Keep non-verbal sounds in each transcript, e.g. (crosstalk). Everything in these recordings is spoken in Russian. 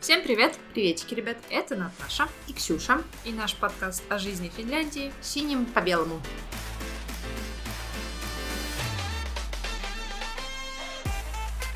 Всем привет! Приветики, ребят. Это Наташа И Ксюша. и наш подкаст о жизни Финляндии. Синим по белому.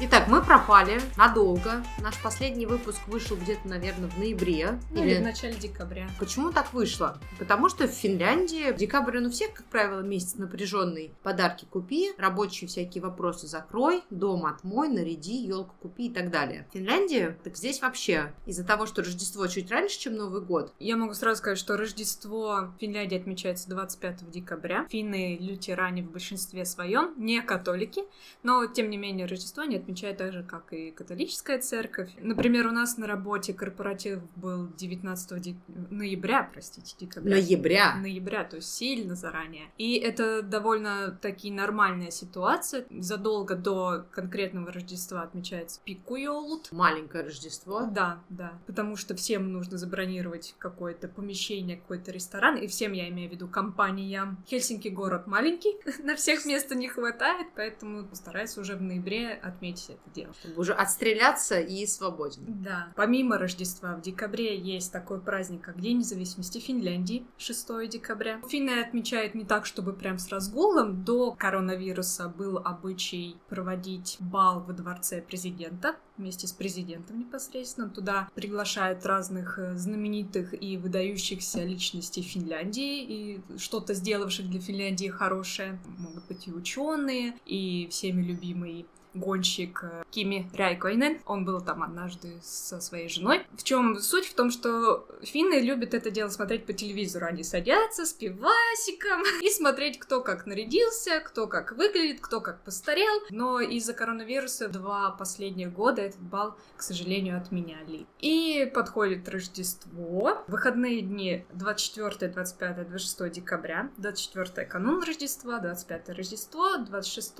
Итак, мы пропали надолго. Наш последний выпуск вышел где-то, наверное, в ноябре. Ну, или в начале декабря. Почему так вышло? Потому что в Финляндии декабрь, ну, всех, как правило, месяц напряженный. Подарки купи, рабочие всякие вопросы закрой, дом отмой, наряди, елку купи и так далее. В Финляндии, так здесь вообще, из-за того, что Рождество чуть раньше, чем Новый год, Я могу сразу сказать, что Рождество в Финляндии отмечается 25 декабря. Финны, лютеране в большинстве своем, не католики, но, тем не менее, Рождество они отмечают так же, как и католическая церковь. Например, у нас на работе корпоратив был 19 де- ноября, простите, декабря. ноября. ноября, то есть сильно заранее. И это довольно таки нормальная ситуация. Задолго до конкретного Рождества отмечается пикуйолут. Маленькое Рождество. Да, да. Потому что всем нужно забронировать какое-то помещение, какой-то ресторан. И всем я имею в виду компаниям. Хельсинки город маленький, (laughs) на всех места не хватает, поэтому стараются уже в ноябре отметить это дело. Чтобы уже отстреляться и свободен. Да. Помимо Рождества, в декабре есть такой праздник, как День независимости Финляндии, 6 декабря. Финны отмечают не так, чтобы прям с разгулом. До коронавируса был обычай проводить бал во дворце президента вместе с президентом непосредственно. Туда приглашают разных э, знаменитых и выдающихся личностей Финляндии и что-то сделавших для Финляндии хорошее. Могут быть и ученые, и всеми любимый гонщик э, Кими Райкойнен. Он был там однажды со своей женой. В чем суть? В том, что финны любят это дело смотреть по телевизору. Они садятся с пивасиком (laughs) и смотреть, кто как нарядился, кто как выглядит, кто как постарел. Но из-за коронавируса два последних года этот бал, к сожалению, отменяли. И подходит Рождество. Выходные дни 24, 25, 26 декабря. 24 канун Рождества, 25 Рождество, 26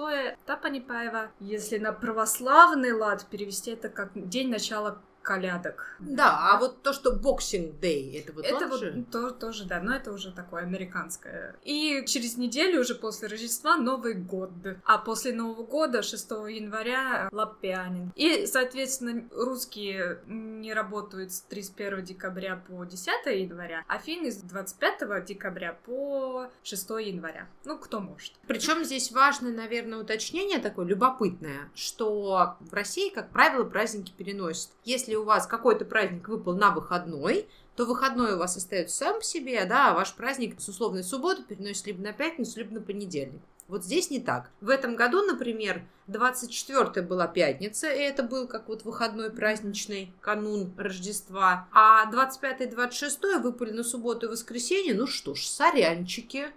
Тапанипаева. Если на православный лад перевести это как день начала колядок. Да, а вот то, что Boxing Day, это вот Это вот же? то- тоже, да, но это уже такое американское. И через неделю, уже после Рождества, Новый год. А после Нового года, 6 января, Лапянин. И, соответственно, русские не работают с 31 декабря по 10 января, а финны с 25 декабря по 6 января. Ну, кто может. Причем здесь важное, наверное, уточнение такое любопытное, что в России, как правило, праздники переносят. Если у вас какой-то праздник выпал на выходной, то выходной у вас остается сам по себе, да, а ваш праздник с условной субботы переносит либо на пятницу, либо на понедельник. Вот здесь не так. В этом году, например, 24 была пятница, и это был как вот выходной праздничный канун Рождества. А 25 и 26 выпали на субботу и воскресенье. Ну что ж, сорянчики.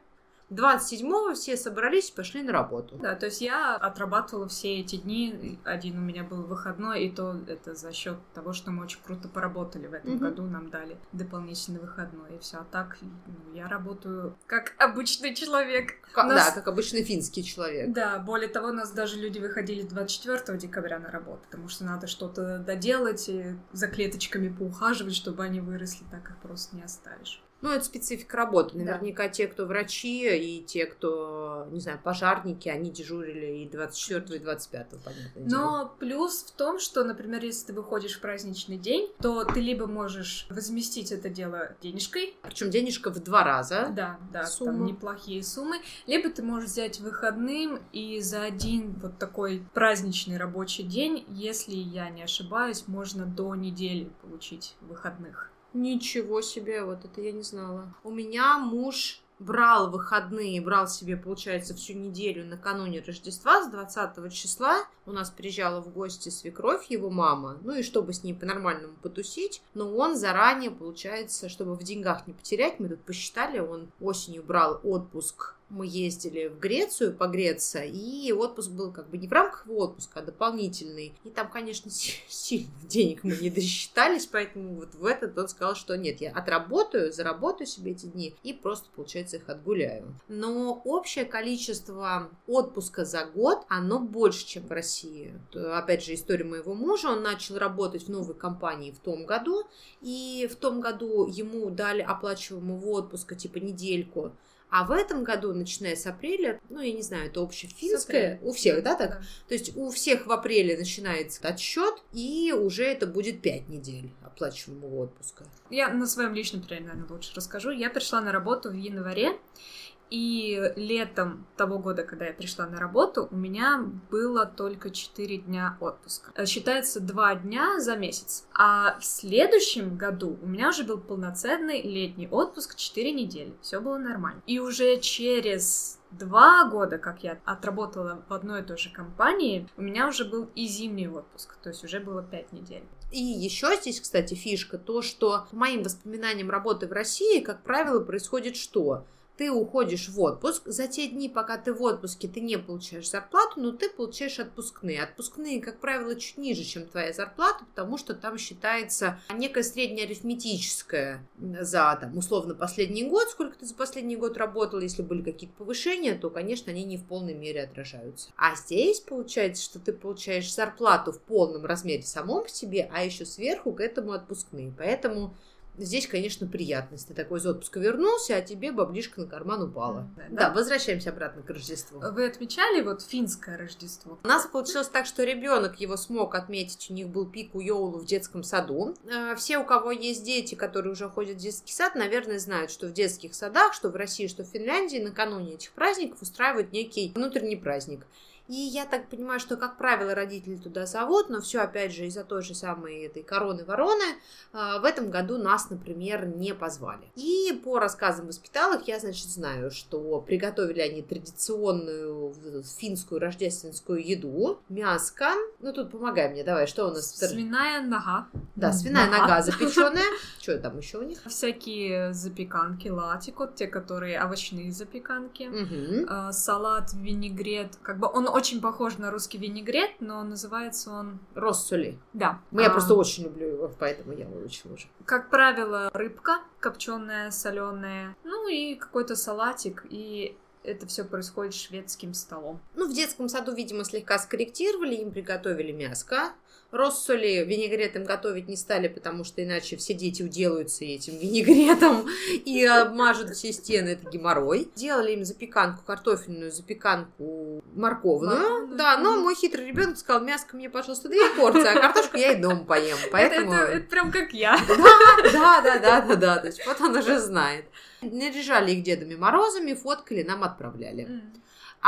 27-го все собрались и пошли на работу. Да, то есть я отрабатывала все эти дни. Один у меня был выходной, и то это за счет того, что мы очень круто поработали в этом Мгм. году, нам дали дополнительный выходной, и все. А так ну, я работаю как обычный человек. Как- Нас- Да, как обычный финский человек. Да, более того, у нас даже люди выходили 24 декабря на работу, потому что надо что-то доделать и за клеточками поухаживать, чтобы они выросли, так их просто не оставишь. Ну, это специфика работы. Да. Наверняка те, кто врачи, и те, кто, не знаю, пожарники, они дежурили и 24 и 25 понятно. Но плюс в том, что, например, если ты выходишь в праздничный день, то ты либо можешь возместить это дело денежкой, Причем денежка в два раза. да, да, Сумма. там неплохие суммы, либо ты можешь взять выходным и за один вот такой праздничный рабочий день, если я не ошибаюсь, можно до недели получить выходных. Ничего себе, вот это я не знала. У меня муж брал выходные, брал себе, получается, всю неделю накануне Рождества с 20 числа. У нас приезжала в гости свекровь, его мама, ну и чтобы с ней по-нормальному потусить. Но он заранее, получается, чтобы в деньгах не потерять, мы тут посчитали, он осенью брал отпуск мы ездили в Грецию погреться, и отпуск был как бы не в рамках отпуска, а дополнительный. И там, конечно, си- (laughs) сильно денег мы не досчитались, поэтому вот в этот он сказал, что нет, я отработаю, заработаю себе эти дни и просто, получается, их отгуляю. Но общее количество отпуска за год, оно больше, чем в России. Опять же, история моего мужа, он начал работать в новой компании в том году, и в том году ему дали оплачиваемого отпуска типа недельку, А в этом году, начиная с апреля, ну, я не знаю, это общефинское, у всех, да, так? Да. То есть у всех в апреле начинается отсчет, и уже это будет 5 недель оплачиваемого отпуска. Я на своем личном примере, наверное, лучше расскажу. Я пришла на работу в январе, и летом того года, когда я пришла на работу, у меня было только 4 дня отпуска. Э, считается 2 дня за месяц. А в следующем году у меня уже был полноценный летний отпуск 4 недели. Все было нормально. И уже через два года, как я отработала в одной и той же компании, у меня уже был и зимний отпуск, то есть уже было пять недель. И еще здесь, кстати, фишка, то, что по моим воспоминаниям работы в России, как правило, происходит что? Ты уходишь в отпуск. За те дни, пока ты в отпуске, ты не получаешь зарплату, но ты получаешь отпускные. Отпускные, как правило, чуть ниже, чем твоя зарплата, потому что там считается некое среднеарифметическое за, там, условно, последний год, сколько ты за последний год работал, если были какие-то повышения, то, конечно, они не в полной мере отражаются. А здесь получается, что ты получаешь зарплату в полном размере самом себе, а еще сверху к этому отпускные. Поэтому Здесь, конечно, приятность. Ты такой из отпуска вернулся, а тебе баблишка на карман упала. Да, да. да возвращаемся обратно к Рождеству. Вы отмечали вот финское Рождество? У нас получилось так, что ребенок его смог отметить. У них был пик у Йоулу в детском саду. Э, все, у кого есть дети, которые уже ходят в детский сад, наверное, знают, что в детских садах, что в России, что в Финляндии, накануне этих праздников устраивают некий внутренний праздник. И я так понимаю, что, как правило, родители туда зовут, но все, опять же, из-за той же самой этой короны-вороны а, в этом году нас, например, не позвали. И по рассказам воспиталок я, значит, знаю, что приготовили они традиционную финскую рождественскую еду, мяско. Ну, тут помогай мне, давай, что у нас? Свиная нога. Да, свиная нога, нога (laughs) запеченная. Что там еще у них? Всякие запеканки, латико, те, которые овощные запеканки, угу. салат, винегрет. Как бы он очень похож на русский винегрет, но называется он... Россоли. Да. Ну, я а... просто очень люблю его, поэтому я его очень люблю. Как правило, рыбка копченая, соленая, ну и какой-то салатик, и это все происходит шведским столом. Ну, в детском саду, видимо, слегка скорректировали, им приготовили мяско, Россоли винегретом готовить не стали, потому что иначе все дети уделаются этим винегретом и обмажут все стены. Это геморрой. Делали им запеканку, картофельную запеканку морковную. Да, но мой хитрый ребенок сказал, мяско мне, пожалуйста, две порции, а картошку я и дома поем. Поэтому... Это, это, это прям как я. Да, да, да, да, да. То есть вот он уже знает. Наряжали их Дедами Морозами, фоткали, нам отправляли.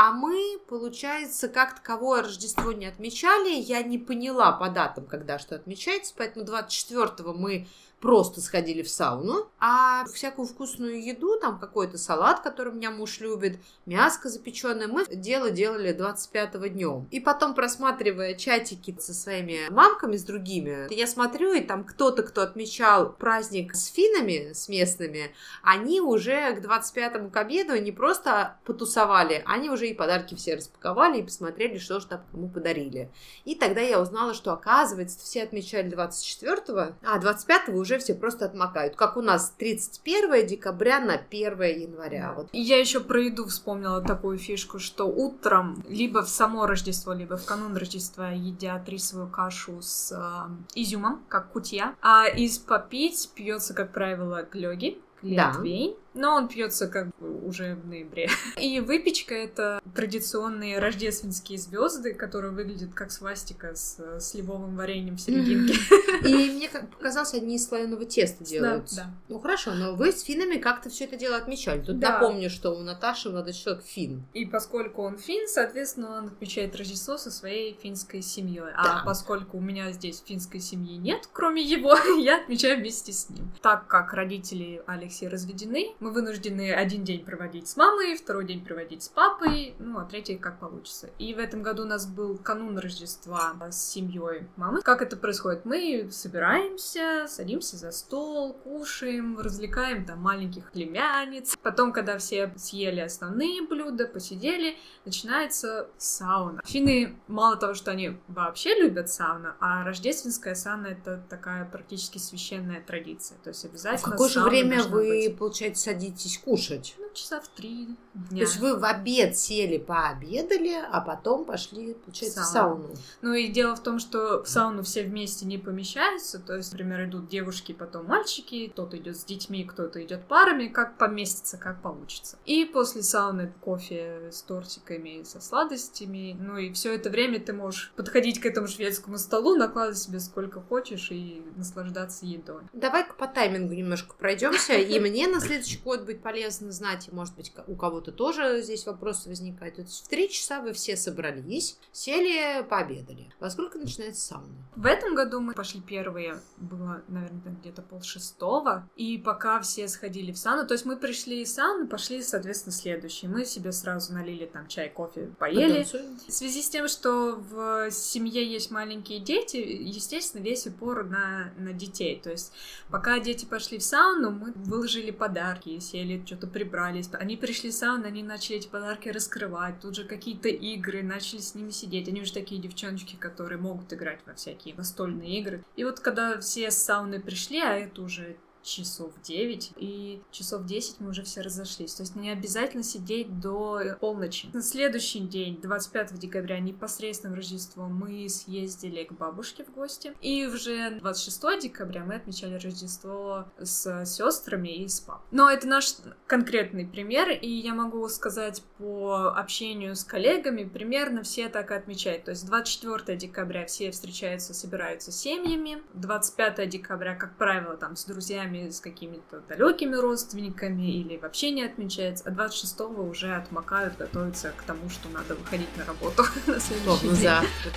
А мы, получается, как таковое Рождество не отмечали. Я не поняла по датам, когда что отмечается, поэтому 24-го мы просто сходили в сауну, а всякую вкусную еду, там какой-то салат, который у меня муж любит, мяско запеченное, мы дело делали 25-го днем. И потом, просматривая чатики со своими мамками, с другими, я смотрю, и там кто-то, кто отмечал праздник с финами, с местными, они уже к 25-му к обеду не просто потусовали, они уже и подарки все распаковали и посмотрели, что же там кому подарили. И тогда я узнала, что оказывается, все отмечали 24-го, а 25-го уже уже все просто отмокают. Как у нас 31 декабря на 1 января. Вот. Я еще про еду вспомнила такую фишку, что утром либо в само Рождество, либо в канун Рождества едят рисовую кашу с э, изюмом, как кутья. А из попить пьется, как правило, глёги, глинтвейн. Да но он пьется как бы уже в ноябре. (laughs) И выпечка это традиционные рождественские звезды, которые выглядят как свастика с сливовым вареньем в серединке. (laughs) И мне показалось, одни из слоеного теста делают. Да, да. Ну хорошо, но вы с финами как-то все это дело отмечали. Тут да. напомню, что у Наташи молодой человек фин. И поскольку он фин, соответственно, он отмечает Рождество со своей финской семьей. А да. поскольку у меня здесь финской семьи нет, кроме его, (laughs) я отмечаю вместе с ним. Так как родители Алексея разведены, мы вынуждены один день проводить с мамой, второй день проводить с папой, ну, а третий как получится. И в этом году у нас был канун Рождества с семьей мамы. Как это происходит? Мы собираемся, садимся за стол, кушаем, развлекаем там маленьких племянниц. Потом, когда все съели основные блюда, посидели, начинается сауна. Финны, мало того, что они вообще любят сауну, а рождественская сауна — это такая практически священная традиция. То есть обязательно В какое же время вы, быть. получается, садитесь кушать? Ну, часа в три дня. То есть вы в обед сели, пообедали, а потом пошли, получается, в сауну. Ну и дело в том, что в сауну все вместе не помещаются. То есть, например, идут девушки, потом мальчики, кто-то идет с детьми, кто-то идет парами, как поместится, как получится. И после сауны кофе с тортиками, со сладостями. Ну и все это время ты можешь подходить к этому шведскому столу, накладывать себе сколько хочешь и наслаждаться едой. Давай-ка по таймингу немножко пройдемся. И мне на следующий будет полезно знать, и может быть у кого-то тоже здесь вопросы возникают. То есть в три часа вы все собрались, сели, пообедали. Во сколько начинается сауна? В этом году мы пошли первые, было, наверное, где-то пол шестого, и пока все сходили в сауну, то есть мы пришли из сауны, пошли, соответственно, следующие. Мы себе сразу налили там чай, кофе, поели. В связи с тем, что в семье есть маленькие дети, естественно, весь упор на, на детей. То есть пока дети пошли в сауну, мы выложили подарки, сели, что-то прибрались. Они пришли в сауну, они начали эти подарки раскрывать, тут же какие-то игры, начали с ними сидеть. Они уже такие девчоночки, которые могут играть во всякие настольные игры. И вот когда все с сауны пришли, а это уже часов 9, и часов 10 мы уже все разошлись. То есть не обязательно сидеть до полночи. На следующий день, 25 декабря, непосредственно в Рождество, мы съездили к бабушке в гости. И уже 26 декабря мы отмечали Рождество с сестрами и с папой. Но это наш конкретный пример, и я могу сказать по общению с коллегами, примерно все так и отмечают. То есть 24 декабря все встречаются, собираются семьями. 25 декабря, как правило, там с друзьями с какими-то далекими родственниками или вообще не отмечается, а 26-го уже отмокают, готовятся к тому, что надо выходить на работу (laughs) на следующий день. завтра.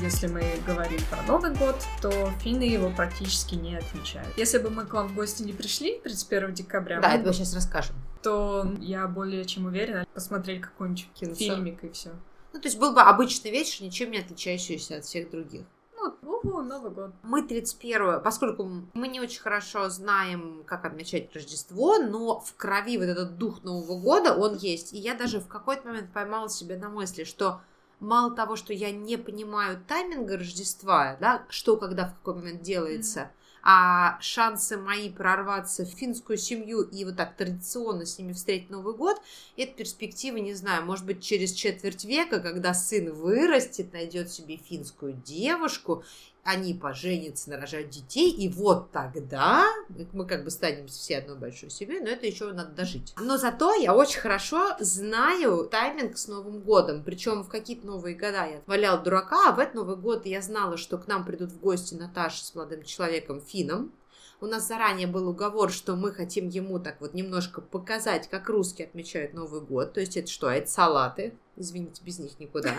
Если мы говорим про Новый год, то финны его практически не отмечают. Если бы мы к вам в гости не пришли 31 декабря, Да, мы это мы сейчас расскажем. то я более чем уверена, посмотрели какой-нибудь Кинцо. фильмик и все. Ну, то есть был бы обычный вечер, ничем не отличающийся от всех других. Ну, уху, Новый год. Мы 31 поскольку мы не очень хорошо знаем, как отмечать Рождество, но в крови вот этот дух Нового года, он есть. И я даже в какой-то момент поймала себя на мысли, что мало того, что я не понимаю тайминга Рождества, да, что когда в какой момент делается, а шансы мои прорваться в финскую семью и вот так традиционно с ними встретить Новый год, это перспектива, не знаю, может быть, через четверть века, когда сын вырастет, найдет себе финскую девушку, они поженятся, нарожают детей, и вот тогда мы как бы станем все одной большой семьей, но это еще надо дожить. Но зато я очень хорошо знаю тайминг с Новым годом, причем в какие-то новые года я валял дурака, а в этот Новый год я знала, что к нам придут в гости Наташа с молодым человеком Фином, у нас заранее был уговор, что мы хотим ему так вот немножко показать, как русские отмечают Новый год. То есть это что? Это салаты. Извините, без них никуда.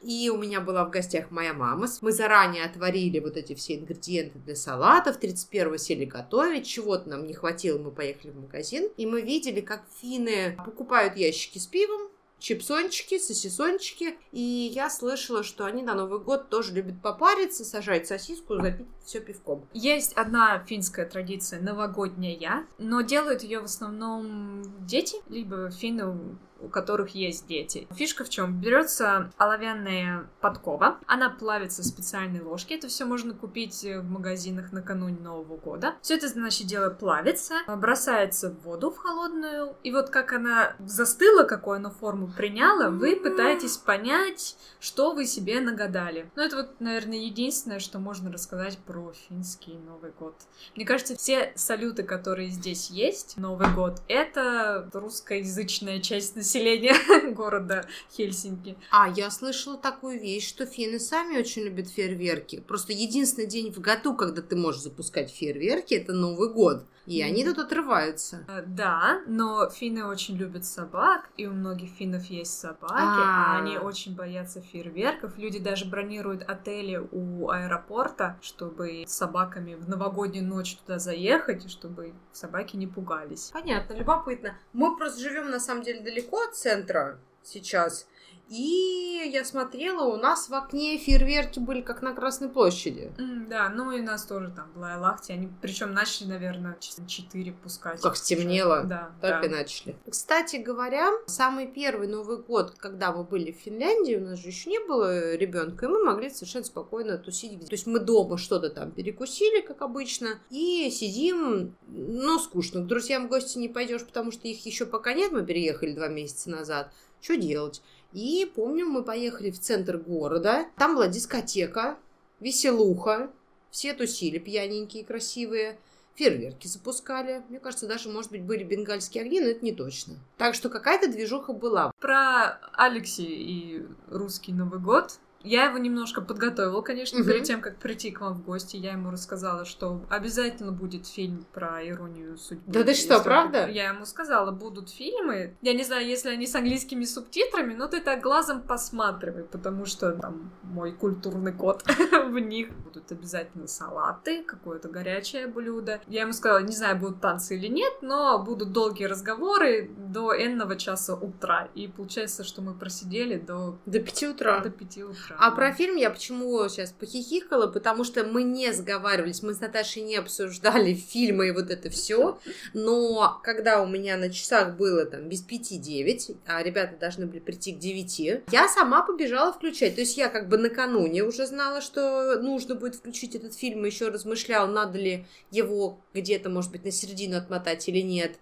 И у меня была в гостях моя мама. Мы заранее отварили вот эти все ингредиенты для салатов. 31-го сели готовить. Чего-то нам не хватило, мы поехали в магазин. И мы видели, как финны покупают ящики с пивом, чипсончики, сосисончики. И я слышала, что они на Новый год тоже любят попариться, сажать сосиску, запить все пивком. Есть одна финская традиция новогодняя, но делают ее в основном дети, либо финны, у которых есть дети. Фишка в чем? Берется оловянная подкова, она плавится в специальной ложке. Это все можно купить в магазинах накануне Нового года. Все это, значит, дело плавится, бросается в воду в холодную, и вот как она застыла, какую она форму приняла, вы пытаетесь понять, что вы себе нагадали. Ну, это вот, наверное, единственное, что можно рассказать про финский Новый год. Мне кажется, все салюты, которые здесь есть, Новый год, это русскоязычная часть населения (laughs) города Хельсинки. А, я слышала такую вещь, что финны сами очень любят фейерверки. Просто единственный день в году, когда ты можешь запускать фейерверки, это Новый год. И они тут отрываются. Э, Да, но финны очень любят собак, и у многих финнов есть собаки, А. а они очень боятся фейерверков. Люди даже бронируют отели у аэропорта, чтобы с собаками в новогоднюю ночь туда заехать, чтобы собаки не пугались. Понятно, любопытно. Мы просто живем на самом деле далеко от центра сейчас. И я смотрела, у нас в окне фейерверки были как на Красной площади. М, Да, ну и у нас тоже там была Лахти. Они причем начали, наверное, часа 4 пускать. Как стемнело. Да, Так да. и начали. Кстати говоря, самый первый Новый год, когда мы были в Финляндии, у нас же еще не было ребенка, и мы могли совершенно спокойно тусить. То есть мы дома что-то там перекусили, как обычно, и сидим, ну, скучно. К друзьям в гости не пойдешь, потому что их еще пока нет, мы переехали два месяца назад. Что делать? И помню, мы поехали в центр города, там была дискотека, веселуха, все тусили пьяненькие, красивые фейерверки запускали. Мне кажется, даже, может быть, были бенгальские огни, но это не точно. Так что какая-то движуха была. Про Алекси и русский Новый год. Я его немножко подготовила, конечно, Мгм. перед тем, как прийти к вам в гости. Я ему рассказала, что обязательно будет фильм про иронию судьбы. Да ты что, правда? Я ему сказала, будут фильмы. Я не знаю, если они с английскими субтитрами, но ты так глазом посматривай, потому что там мой культурный код (laughs) в них. Будут обязательно салаты, какое-то горячее блюдо. Я ему сказала, не знаю, будут танцы или нет, но будут долгие разговоры до энного часа утра. И получается, что мы просидели до, До пяти утра. до пяти утра. А про фильм я почему сейчас похихикала, потому что мы не сговаривались, мы с Наташей не обсуждали (laughs) фильмы и вот это все. Но когда у меня на часах было там без пяти девять, а ребята должны были прийти к девяти, я сама побежала включать. То есть я как бы накануне уже знала, что нужно будет включить этот фильм, еще размышляла, надо ли его где-то, может быть, на середину отмотать или нет.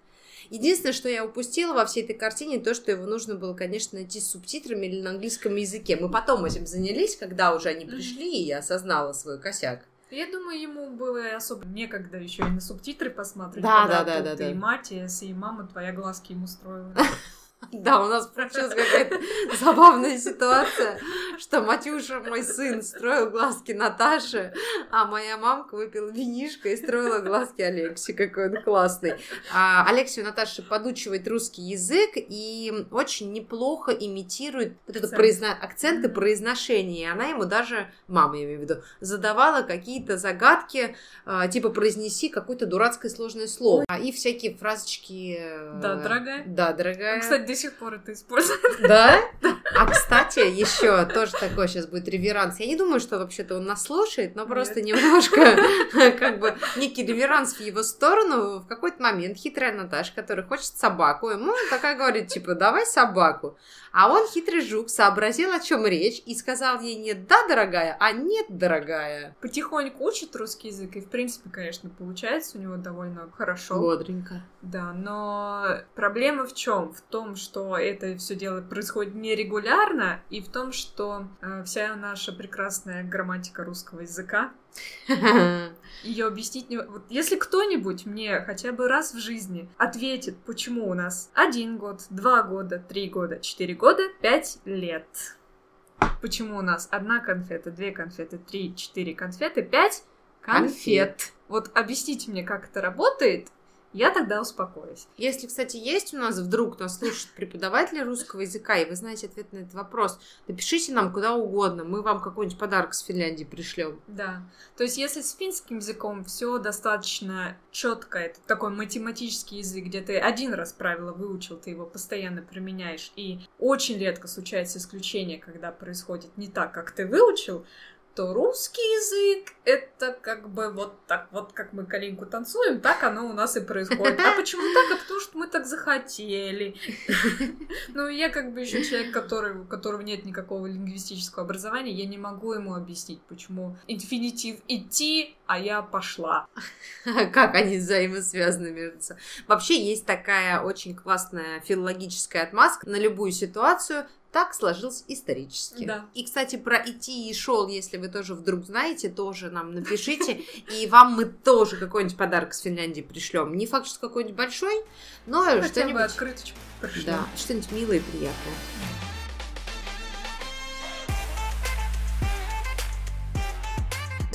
Единственное, что я упустила во всей этой картине, то, что его нужно было, конечно, найти с субтитрами или на английском языке. Мы потом этим занялись, когда уже они пришли, и я осознала свой косяк. Я думаю, ему было особо некогда еще и на субтитры посмотреть. Да, когда да, да, да, и да. мать, и мама твоя глазки ему строила. (laughs) (laughs) Да, у нас получилась какая-то забавная ситуация, что Матюша, мой сын, строил глазки Наташе, а моя мамка выпила винишко и строила глазки Алексе. Какой он классный. А Алексею Наташа подучивает русский язык и очень неплохо имитирует вот это произно- акценты произношения. И она ему даже, мама я имею в виду, задавала какие-то загадки, а, типа произнеси какое-то дурацкое сложное слово. И всякие фразочки. э, Да, дорогая. Да, дорогая. Ну, Кстати, до сих пор это используют. Да? А кстати, еще тоже такой сейчас будет реверанс. Я не думаю, что вообще-то он нас слушает, но просто немножко (laughs) как бы некий реверанс в его сторону. В какой-то момент хитрая Наташа, которая хочет собаку, ему такая говорит, типа, давай собаку. А он, хитрый жук, сообразил, о чем речь, и сказал ей не да, дорогая, а нет, дорогая. Потихоньку учит русский язык, и, в принципе, конечно, получается у него довольно хорошо. Бодренько. Да, но проблема в чем? В том, что это все дело происходит нерегулярно, и в том, что э, вся наша прекрасная грамматика русского языка, (laughs) ее объяснить не... Вот если кто-нибудь мне хотя бы раз в жизни ответит, почему у нас один год, два года, три года, четыре года, пять лет. Почему у нас одна конфета, две конфеты, три, четыре конфеты, пять конфет. Вот объясните мне, как это работает, я тогда успокоюсь. Если, кстати, есть у нас вдруг нас слушают преподаватели русского языка, и вы знаете ответ на этот вопрос, напишите нам куда угодно, мы вам какой-нибудь подарок с Финляндии пришлем. Да. То есть, если с финским языком все достаточно четко, это такой математический язык, где ты один раз правило выучил, ты его постоянно применяешь, и очень редко случается исключение, когда происходит не так, как ты выучил, то русский язык — это как бы вот так, вот как мы калинку танцуем, так оно у нас и происходит. А почему так? А потому что мы так захотели. Ну, я как бы еще человек, который, у которого нет никакого лингвистического образования, я не могу ему объяснить, почему инфинитив идти, а я пошла. Как они взаимосвязаны между собой. Вообще есть такая очень классная филологическая отмазка на любую ситуацию, так сложилось исторически. Да. И, кстати, про идти и шел, если вы тоже вдруг знаете, тоже нам напишите. (laughs) И вам мы тоже какой-нибудь подарок с Финляндии пришлем. Не факт, что какой-нибудь большой, но что-нибудь... открыточку. Да, что-нибудь милое и приятное.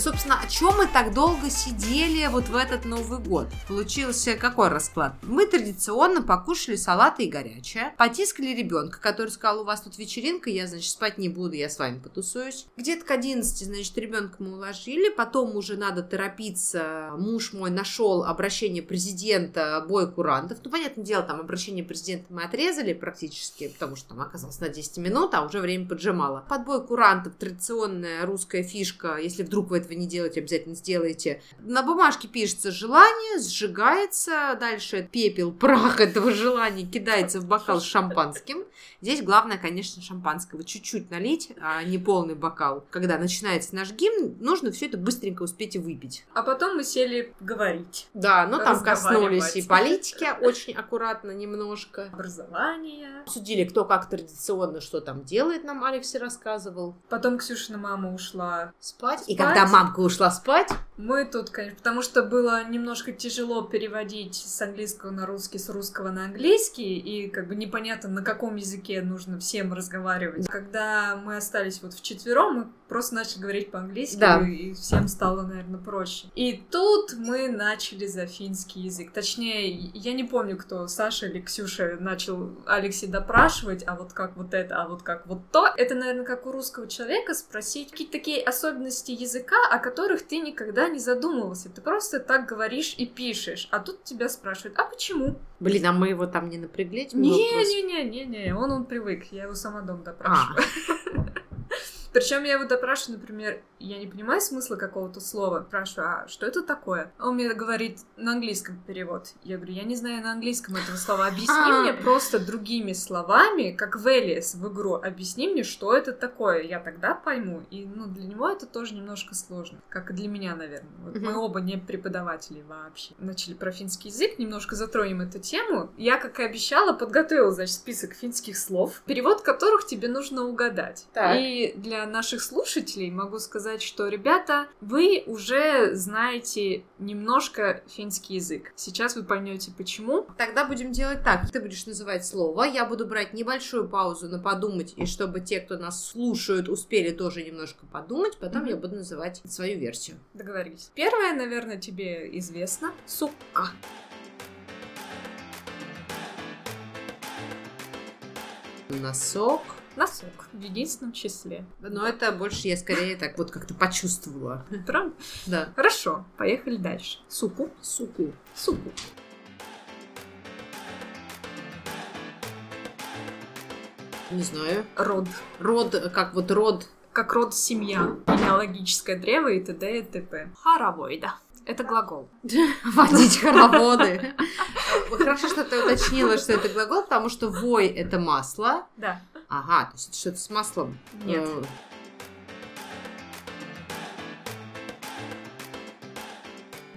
Собственно, о чем мы так долго сидели вот в этот Новый год? Получился какой расклад? Мы традиционно покушали салаты и горячее, потискали ребенка, который сказал, у вас тут вечеринка, я, значит, спать не буду, я с вами потусуюсь. Где-то к 11, значит, ребенка мы уложили, потом уже надо торопиться. Муж мой нашел обращение президента бой курантов. Ну, понятное дело, там обращение президента мы отрезали практически, потому что там оказалось на 10 минут, а уже время поджимало. Подбой курантов традиционная русская фишка. Если вдруг вы этого не делаете, обязательно сделайте. На бумажке пишется желание, сжигается, дальше пепел, прах этого желания кидается в бокал с шампанским. Здесь главное, конечно, шампанского чуть-чуть налить, а не полный бокал. Когда начинается наш гимн, нужно все это быстренько успеть и выпить. А потом мы сели говорить. Да, но там коснулись и политики очень аккуратно немножко. Образование. Судили, кто как традиционно что там делает, нам Алекс рассказывал. Потом Ксюшина мама ушла спать. И когда мамка ушла спать... Мы тут, конечно, потому что было немножко тяжело переводить с английского на русский, с русского на английский, и как бы непонятно, на каком языке нужно всем разговаривать. Когда мы остались вот вчетвером, мы просто начали говорить по-английски, да. и всем стало, наверное, проще. И тут мы начали за финский язык. Точнее, я не помню, кто, Саша или Ксюша, начал Алекси допрашивать, а вот как вот это, а вот как вот то. Это, наверное, как у русского человека спросить какие-то такие особенности языка, о которых ты никогда не задумывался. Ты просто так говоришь и пишешь. А тут тебя спрашивают, а почему? Блин, а мы его там не напрягли? Не-не-не-не-не, он, он привык. Я его сама дома допрашиваю. А. Причем я его допрашиваю, например, я не понимаю смысла какого-то слова. Спрашиваю, а что это такое? Он мне говорит на английском перевод. Я говорю, я не знаю на английском этого слова. Объясни мне просто другими словами, как в Элиас в игру. Объясни мне, что это такое. Я тогда пойму. И ну, для него это тоже немножко сложно. Как и для меня, наверное. Вот мы оба не преподаватели вообще. Начали про финский язык, немножко затронем эту тему. Я, как и обещала, подготовила, значит, список финских слов, перевод которых тебе нужно угадать. Так. И для наших слушателей могу сказать, что, ребята, вы уже знаете немножко финский язык. Сейчас вы поймете, почему. Тогда будем делать так. Ты будешь называть слово, я буду брать небольшую паузу на подумать, и чтобы те, кто нас слушают, успели тоже немножко подумать, потом mm-hmm. я буду называть свою версию. Договорились. Первое, наверное, тебе известно. Сука. Носок. Носок в единственном числе. Но это больше я скорее так вот как-то почувствовала. Правда? Да. Хорошо, поехали дальше. Суку. Суку. Суку. Не знаю. Род. Род, как вот род. Как род семья. Генеалогическое древо и т.д. и т.п. Харавойда. Это глагол. (laughs) Водить хороводы. Хорошо, что ты уточнила, что это глагол, потому что вой — это масло. Да. Ага, то есть это что-то с маслом. Нет. Э,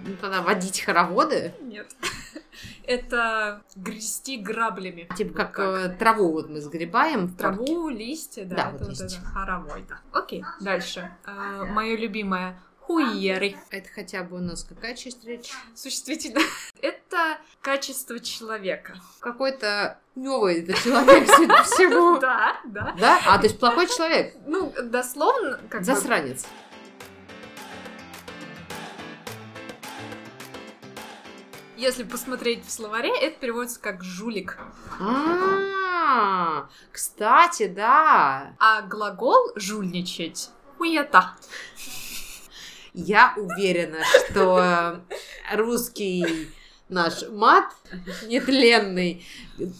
ну, тогда водить хороводы? Нет. (laughs) Это грести граблями. Типа как, как. Э, траву вот мы сгребаем. Траву, листья, да. да это вот, вот это хоровой, да. Окей, дальше. Э, мое любимое Хуеры. Это хотя бы у нас какая часть речи? Существительно. (laughs) Это качество человека. Какой-то новый это человек, судя по всему. (laughs) Да, да. Да? А, то есть плохой человек? Ну, дословно, как Засранец. Если посмотреть в словаре, это переводится как жулик. А, кстати, да. А глагол жульничать хуета. Я уверена, что русский наш мат нетленный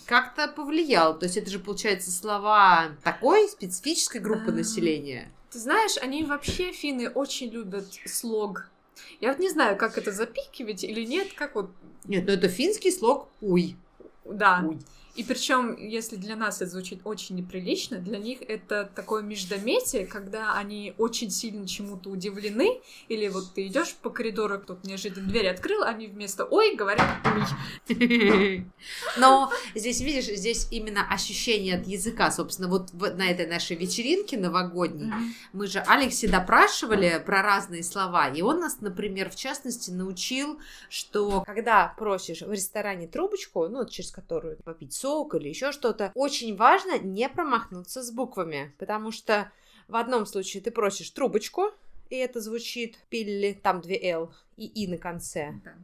как-то повлиял. То есть это же, получается, слова такой специфической группы населения. Ты знаешь, они вообще, финны, очень любят слог. Я вот не знаю, как это запикивать или нет, как вот... Нет, ну это финский слог «уй». Да. Уй. И причем, если для нас это звучит очень неприлично, для них это такое междометие, когда они очень сильно чему-то удивлены, или вот ты идешь по коридору, кто-то неожиданно дверь открыл, они вместо «ой» говорят «уй». (laughs) Но здесь, видишь, здесь именно ощущение от языка, собственно, вот на этой нашей вечеринке новогодней мы же Алексе допрашивали про разные слова, и он нас, например, в частности, научил, что когда просишь в ресторане трубочку, ну, через которую попить сок или еще что-то. Очень важно не промахнуться с буквами, потому что в одном случае ты просишь трубочку, и это звучит пилли, там две «л» и «и» на конце. Да.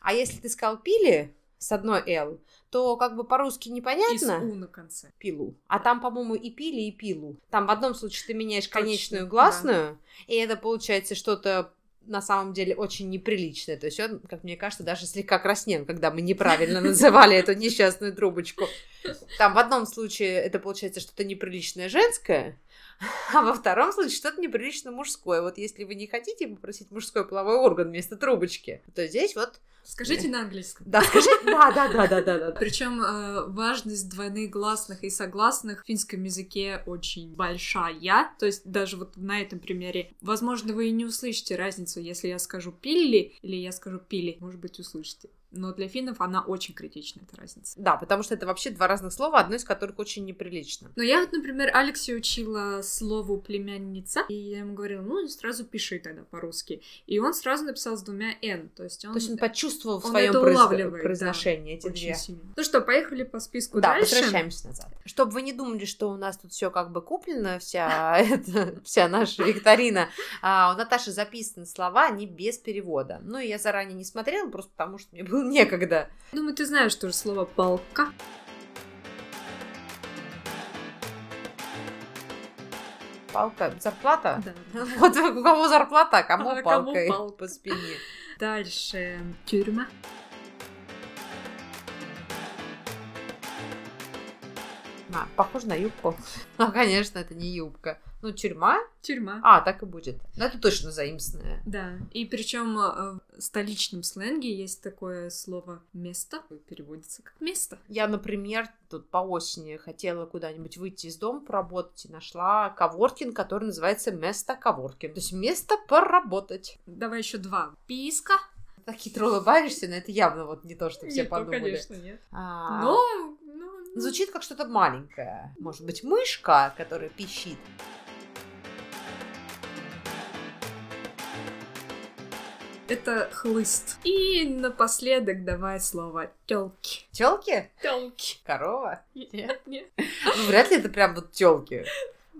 А если ты сказал пили с одной «л», то как бы по-русски И с непонятно. «у» на конце. Пилу. А там, по-моему, и пили, и пилу. Там в одном случае ты меняешь Точно, конечную да. гласную, и это получается что-то на самом деле очень неприличное. То есть он, как мне кажется, даже слегка краснел, когда мы неправильно (laughs) называли эту несчастную трубочку. Там в одном случае это получается что-то неприличное женское, (laughs) а во втором случае что-то неприлично мужское. Вот если вы не хотите попросить мужской половой орган вместо трубочки, то здесь вот... Скажите на английском. Да, скажи... (laughs) Да, да, да, да, да, да. Причем э, важность двойных гласных и согласных в финском языке очень большая. То есть даже вот на этом примере, возможно, вы и не услышите разницу, если я скажу пилли или я скажу пили. Может быть, услышите. Но для финнов она очень критична, эта разница. Да, потому что это вообще два разных слова, одно из которых очень неприлично. Но я вот, например, Алексе учила слову племянница, и я ему говорила, ну, сразу пиши тогда по-русски. И он сразу написал с двумя «н», то есть он, То есть он почувствовал в своем произ- произношении эти очень две. сильно. Ну что, поехали по списку Да, дальше. возвращаемся назад. Чтобы вы не думали, что у нас тут все как бы куплено, вся, (laughs) вся наша викторина, а, у Наташи записаны слова, они без перевода. Ну, я заранее не смотрела, просто потому что мне было (laughs) некогда. Думаю, ты знаешь тоже слово «палка». Палка, зарплата? Да. (laughs) Вот у кого зарплата, а кому А кому палкой палка. по спине. Дальше тюрьма. А, похоже на юбку. (laughs) Ну, конечно, это не юбка. Ну, тюрьма? Тюрьма. А, так и будет. Ну, это точно заимственное. Да. И причем в столичном сленге есть такое слово место. Переводится как место. Я, например, тут по осени хотела куда-нибудь выйти из дома поработать и нашла коворкинг, который называется место коворкинг. То есть место поработать. Давай еще два. Писка. Так хитро улыбаешься, но это явно вот не то, что все Не то, подумали. конечно, нет. А, Но, ну, ну, Звучит как что-то маленькое. Может быть, мышка, которая пищит. Это хлыст. И напоследок давай слово тёлки. Телки? Тёлки. Корова? Нет, нет. Ну, вряд ли это прям вот телки.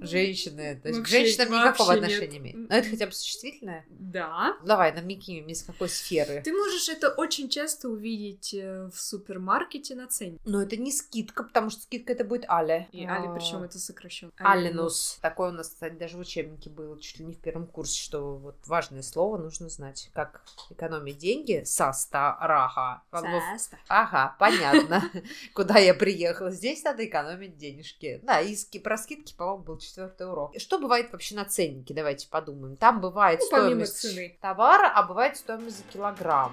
Женщины. То есть к Вообще- женщинам никакого отношения нет. имеет. Но это хотя бы существительное? Да. Давай, намекни мне, из какой сферы. Ты можешь это очень часто увидеть э, в супермаркете на цене. Но это не скидка, потому что скидка это будет але. И али, причем это сокращенно. Алинус. Такое у нас, кстати, даже в учебнике было, чуть ли не в первом курсе, что вот важное слово нужно знать. Как экономить деньги. Састараха. Саста. Ага, понятно. (laughs) Куда я приехала. Здесь надо экономить денежки. Да, и про скидки, по-моему, был четвертый урок. Что бывает вообще на ценнике? Давайте подумаем. Там бывает Ну, стоимость цены. товара, а бывает стоимость за килограмм.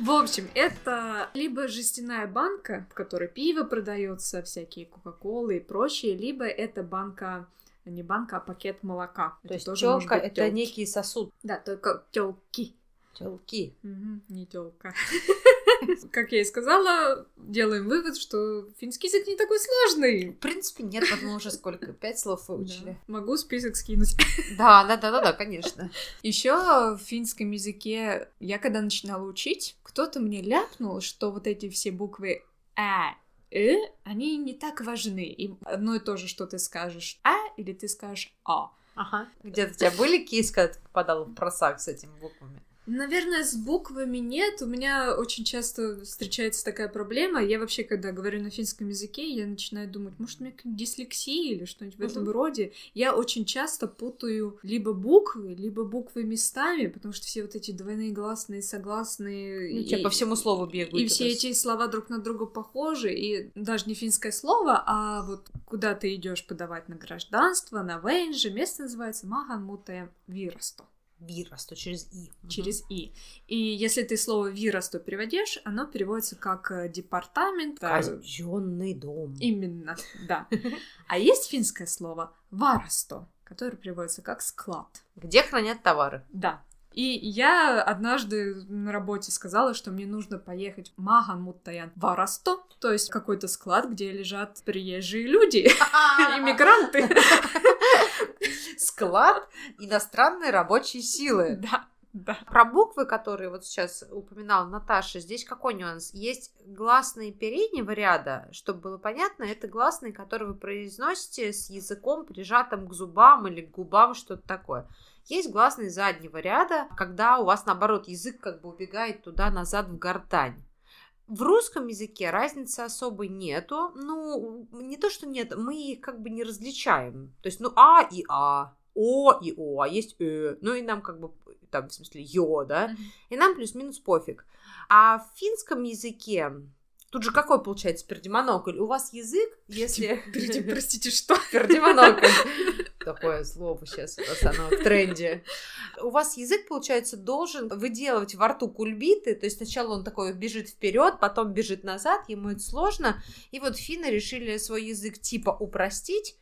В общем, это либо жестяная банка, в которой пиво продается, всякие кока-колы и прочее, либо это банка не банка, а пакет молока. То есть тоже может телка быть это тёлки. некий сосуд. Да, только телки. Телки. не телка. (laughs) Как я и сказала, делаем вывод, что финский язык не такой сложный. В принципе, нет, вот мы уже сколько, пять слов выучили. Да. Могу список скинуть. (laughs) Да, да, да, да, да, конечно. Еще в финском языке я когда начинала учить, кто-то мне ляпнул, что вот эти все буквы а, э, они не так важны. И одно и то же, что ты скажешь а или ты скажешь а. Ага. Где-то у тебя были кейс, когда ты попадала в просак с этими буквами? Наверное, с буквами нет. У меня очень часто встречается такая проблема. Я вообще, когда говорю на финском языке, я начинаю думать, может, у меня дислексия или что-нибудь в этом роде. Я очень часто путаю либо буквы, либо буквы местами, потому что все вот эти двойные гласные, согласные... Ну, и- тебя по всему слову бегают. И все эти слова друг на друга похожи, и даже не финское слово, а вот куда ты идешь подавать на гражданство, на венже, место называется Маганмутая Виросто Вирос, через И. через «и». И если ты слово «виросто» переводишь, оно переводится как э, департамент. э, Казенный дом. Именно, (laughs) да. А есть финское слово «варосто», которое переводится как «склад». Где хранят товары? Да. И я однажды на работе сказала, что мне нужно поехать в Маганмуттаян Варасто, то есть какой-то склад, где лежат приезжие люди, (laughs) (laughs) иммигранты. (laughs) Склад иностранной рабочей силы. Да. Да. Про буквы, которые вот сейчас упоминала Наташа, здесь какой нюанс? Есть гласные переднего ряда, чтобы было понятно, это гласные, которые вы произносите с языком прижатым к зубам или к губам, что-то такое. Есть гласные заднего ряда, когда у вас, наоборот, язык как бы убегает туда-назад в гортань. В русском языке разницы особой нету. Ну, не то, что нет, мы их как бы не различаем. То есть, ну, А и А, О и О, а есть Э. Ну, и нам как бы, там, в смысле, Ё, да? И нам плюс-минус пофиг. А в финском языке Тут же какой получается пердемонокль? У вас язык, если... Простите, что? Пердемонокль. (laughs) Такое (laughs) слово сейчас у нас оно в тренде. У вас язык, получается, должен выделывать во рту кульбиты, то есть сначала он такой бежит вперед, потом бежит назад, ему это сложно. И вот финны решили свой язык типа упростить,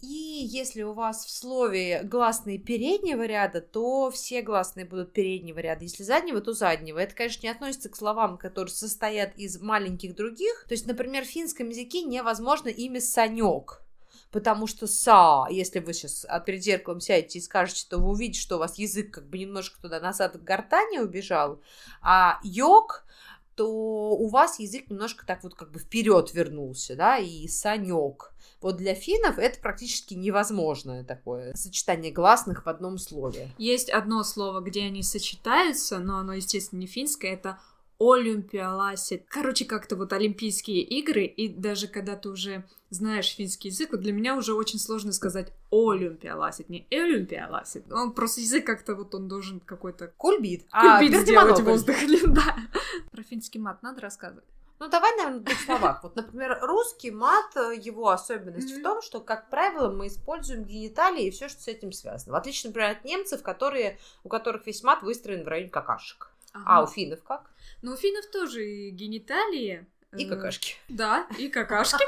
и если у вас в слове гласные переднего ряда, то все гласные будут переднего ряда. Если заднего, то заднего. Это, конечно, не относится к словам, которые состоят из маленьких других. То есть, например, в финском языке невозможно имя Санек. Потому что са, если вы сейчас перед зеркалом сядете и скажете, то вы увидите, что у вас язык как бы немножко туда назад к гортани убежал, а йог, то у вас язык немножко так вот как бы вперед вернулся, да, и санек. Вот для финнов это практически невозможное такое сочетание гласных в одном слове. Есть одно слово, где они сочетаются, но оно, естественно, не финское, это Олимпиаласит. Короче, как-то вот Олимпийские игры, и даже когда ты уже знаешь финский язык, вот для меня уже очень сложно сказать Олимпиаласит, не Олимпиаласит. Он просто язык как-то вот он должен какой-то... Кульбит. Кульбит а, сделать воздух. (laughs) да. Про финский мат надо рассказывать. Ну, давай, наверное, в двух словах. Вот, например, русский мат, э, его особенность mm-hmm. в том, что, как правило, мы используем гениталии и все, что с этим связано. В отличие, например, от немцев, которые, у которых весь мат выстроен в районе какашек. Ага. А у финнов как? Ну, у финнов тоже гениталии. И э, какашки. Да, и какашки.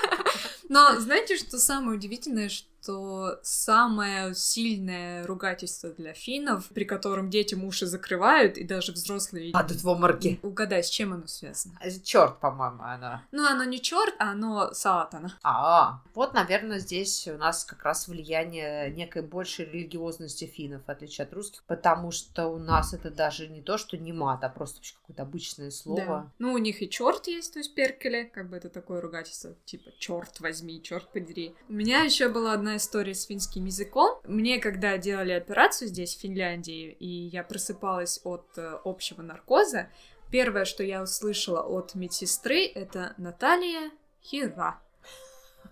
(laughs) Но знаете, что самое удивительное, что что самое сильное ругательство для финнов, при котором дети уши закрывают, и даже взрослые... Падают в обмороки. Угадай, с чем оно связано? Черт, по-моему, оно. Ну, оно не черт, а оно сатана. А, вот, наверное, здесь у нас как раз влияние некой большей религиозности финнов, в отличие от русских, потому что у нас это даже не то, что не мат, а просто вообще какое-то обычное слово. Да. Ну, у них и черт есть, то есть перкеле, как бы это такое ругательство, типа черт возьми, черт подери. У меня еще была одна одна история с финским языком. Мне, когда делали операцию здесь, в Финляндии, и я просыпалась от э, общего наркоза, первое, что я услышала от медсестры, это Наталья Хира.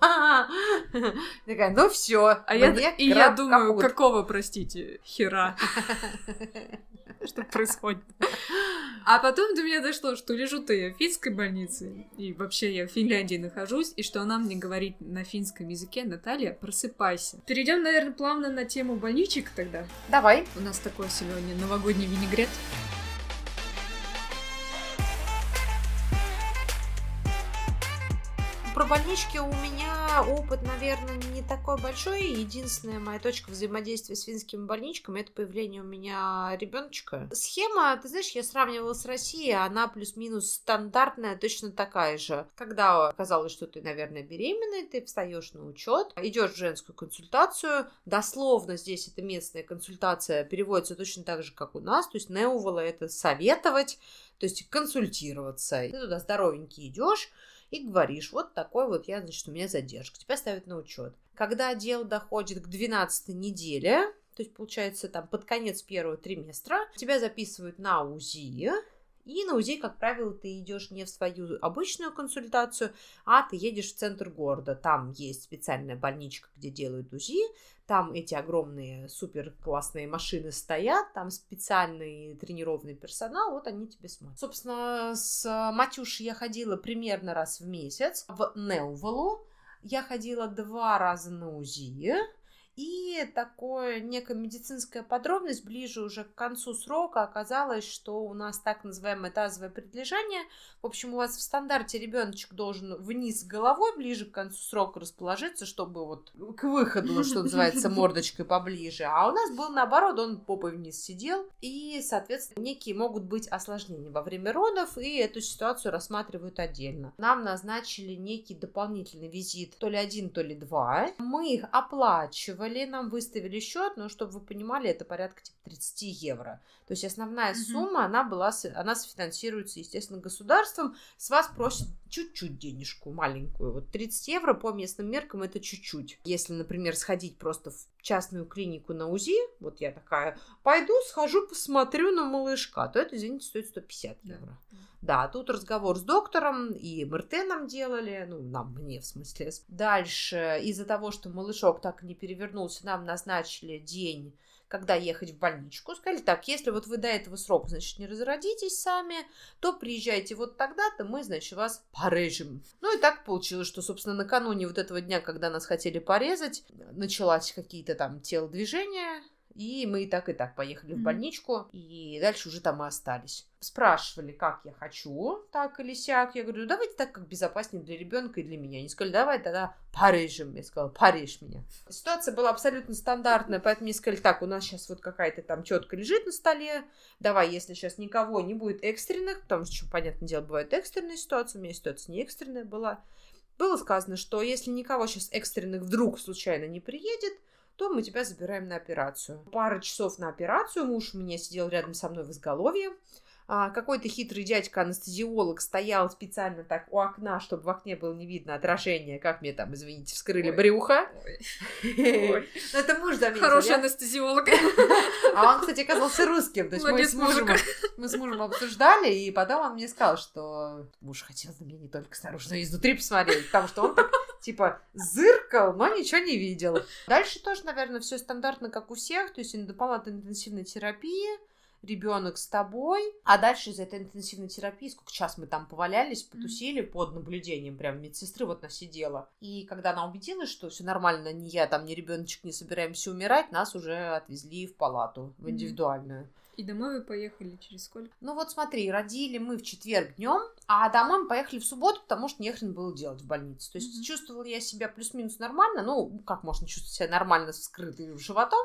(laughs) Такая, ну все. А я, и я думаю, какого, простите, хера? (laughs) Что происходит? А потом до меня дошло, что лежу-то я в финской больнице, и вообще я в Финляндии нахожусь, и что она мне говорит на финском языке, Наталья, просыпайся. Перейдем, наверное, плавно на тему больничек тогда. Давай. У нас такой сегодня новогодний винегрет. Про больнички у меня опыт, наверное, не такой большой. Единственная моя точка взаимодействия с финскими больничками это появление у меня ребеночка. Схема, ты знаешь, я сравнивала с Россией, она плюс-минус стандартная, точно такая же. Когда оказалось, что ты, наверное, беременная, ты встаешь на учет, идешь в женскую консультацию. Дословно здесь это местная консультация переводится точно так же, как у нас. То есть неувала это советовать, то есть консультироваться. Ты туда здоровенький идешь, и говоришь, вот такой вот я, значит, у меня задержка, тебя ставят на учет. Когда дело доходит к 12 неделе, то есть, получается, там под конец первого триместра, тебя записывают на УЗИ, и на УЗИ, как правило, ты идешь не в свою обычную консультацию, а ты едешь в центр города. Там есть специальная больничка, где делают УЗИ, там эти огромные супер классные машины стоят, там специальный тренированный персонал, вот они тебе смотрят. Собственно, с Матюшей я ходила примерно раз в месяц в Неувалу. Я ходила два раза на УЗИ, и такое некая медицинская подробность ближе уже к концу срока оказалось, что у нас так называемое тазовое предлежание. В общем, у вас в стандарте ребеночек должен вниз головой ближе к концу срока расположиться, чтобы вот к выходу, что называется, (laughs) мордочкой поближе. А у нас был наоборот, он попой вниз сидел. И, соответственно, некие могут быть осложнения во время родов, и эту ситуацию рассматривают отдельно. Нам назначили некий дополнительный визит, то ли один, то ли два. Мы их оплачивали оперировали, нам выставили счет, но чтобы вы понимали, это порядка типа 30 евро. То есть основная mm-hmm. сумма, она была, она софинансируется, естественно, государством. С вас просят чуть-чуть денежку маленькую. Вот 30 евро по местным меркам это чуть-чуть. Если, например, сходить просто в частную клинику на УЗИ, вот я такая, пойду, схожу, посмотрю на малышка, то это, извините, стоит 150 евро. Да. Да, тут разговор с доктором, и МРТ нам делали, ну, нам, мне в смысле. Дальше, из-за того, что малышок так и не перевернулся, нам назначили день когда ехать в больничку. Сказали так, если вот вы до этого срока, значит, не разродитесь сами, то приезжайте вот тогда-то, мы, значит, вас порежем. Ну и так получилось, что, собственно, накануне вот этого дня, когда нас хотели порезать, началась какие-то там телодвижения, и мы и так, и так поехали mm-hmm. в больничку, и дальше уже там и остались. Спрашивали, как я хочу, так или сяк. Я говорю, давайте так, как безопаснее для ребенка и для меня. Они сказали, давай тогда порежем. Я сказала, порежь меня. Ситуация была абсолютно стандартная, поэтому мне сказали, так, у нас сейчас вот какая-то там четко лежит на столе, давай, если сейчас никого не будет экстренных, потому что, понятное дело, бывают экстренные ситуации, у меня ситуация не экстренная была, было сказано, что если никого сейчас экстренных вдруг случайно не приедет, то мы тебя забираем на операцию. Пара часов на операцию, муж у меня сидел рядом со мной в изголовье, а, какой-то хитрый дядька-анестезиолог стоял специально так у окна, чтобы в окне было не видно отражение, как мне там, извините, вскрыли Ой. брюхо. (laughs) Ну, это муж заметил. Хороший анестезиолог. А он, кстати, оказался русским. То есть мы с, мужем, мы с мужем обсуждали, и потом он мне сказал, что муж хотел на меня не только снаружи, но и изнутри посмотреть, потому что он так, типа, зыркал, но ничего не видел. Дальше тоже, наверное, все стандартно, как у всех, то есть палата интенсивной терапии, ребенок с тобой, а дальше из этой интенсивной терапии, сколько час мы там повалялись, потусили под наблюдением прям медсестры вот она сидела. И когда она убедилась, что все нормально, ни я там, ни ребеночек не собираемся умирать, нас уже отвезли в палату, в индивидуальную. Mm-hmm. И домой вы поехали через сколько? Ну вот смотри, родили мы в четверг днем, а домой мы поехали в субботу, потому что нехрен было делать в больнице. То есть mm-hmm. чувствовала я себя плюс-минус нормально, ну как можно чувствовать себя нормально с вскрытым животом,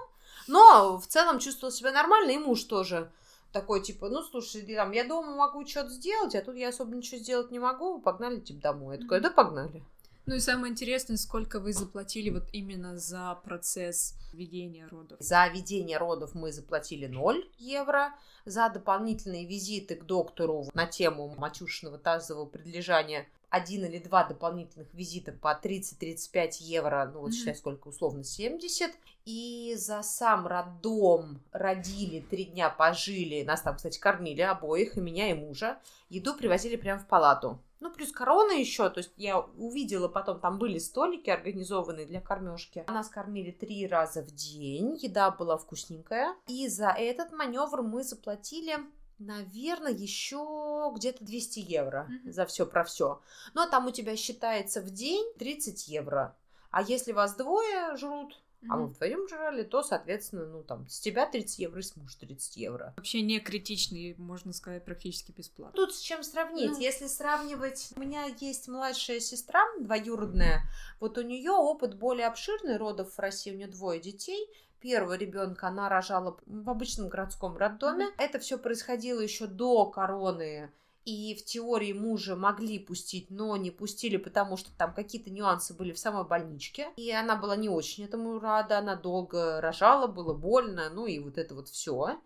но в целом чувствовал себя нормально, и муж тоже такой, типа, ну, слушай, там, я дома могу что-то сделать, а тут я особо ничего сделать не могу, погнали, типа, домой. Я такая, да погнали. Ну и самое интересное, сколько вы заплатили вот именно за процесс ведения родов? За ведение родов мы заплатили 0 евро. За дополнительные визиты к доктору на тему матюшного тазового предлежания один или два дополнительных визита по 30-35 евро, ну вот mm-hmm. считай, сколько условно, 70. И за сам роддом родили, три дня пожили, нас там, кстати, кормили обоих, и меня, и мужа. Еду привозили прямо в палату. Ну, плюс корона еще, то есть я увидела потом, там были столики организованные для кормежки. Нас кормили три раза в день, еда была вкусненькая. И за этот маневр мы заплатили наверное, еще где-то 200 евро mm-hmm. за все про все. Ну, а там у тебя считается в день 30 евро. А если вас двое жрут, mm-hmm. а мы вдвоем жрали, то, соответственно, ну, там, с тебя 30 евро и с мужа 30 евро. Вообще не критичный, можно сказать, практически бесплатно. Тут с чем сравнить? Mm-hmm. Если сравнивать, у меня есть младшая сестра, двоюродная, вот у нее опыт более обширный родов в России, у нее двое детей, первого ребенка она рожала в обычном городском роддоме. Mm-hmm. Это все происходило еще до короны. И в теории мужа могли пустить, но не пустили, потому что там какие-то нюансы были в самой больничке. И она была не очень этому рада, она долго рожала, было больно, ну и вот это вот все.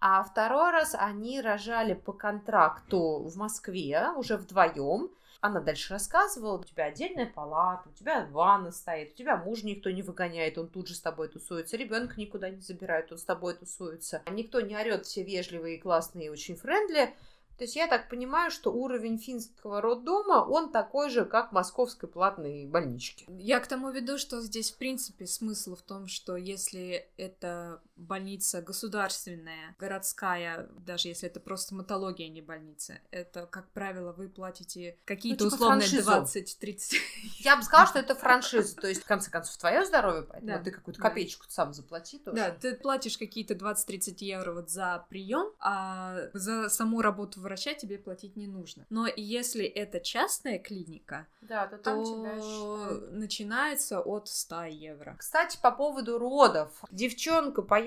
А второй раз они рожали по контракту в Москве уже вдвоем. Она дальше рассказывала, у тебя отдельная палата, у тебя ванна стоит, у тебя муж никто не выгоняет, он тут же с тобой тусуется, ребенка никуда не забирает, он с тобой тусуется. Никто не орет, все вежливые, классные, очень френдли. То есть я так понимаю, что уровень финского роддома, он такой же, как московской платной больнички. Я к тому веду, что здесь, в принципе, смысл в том, что если это больница государственная, городская, даже если это просто стоматология, а не больница, это, как правило, вы платите какие-то ну, типа условные 20-30... Я бы сказала, что это (laughs) франшиза, то есть, в конце концов, твое здоровье, поэтому да. ты какую-то копеечку да. сам заплати тоже. Да, ты платишь какие-то 20-30 евро вот за прием, а за саму работу врача тебе платить не нужно. Но если это частная клиника, да, то, там то начинается от 100 евро. Кстати, по поводу родов. Девчонка поехала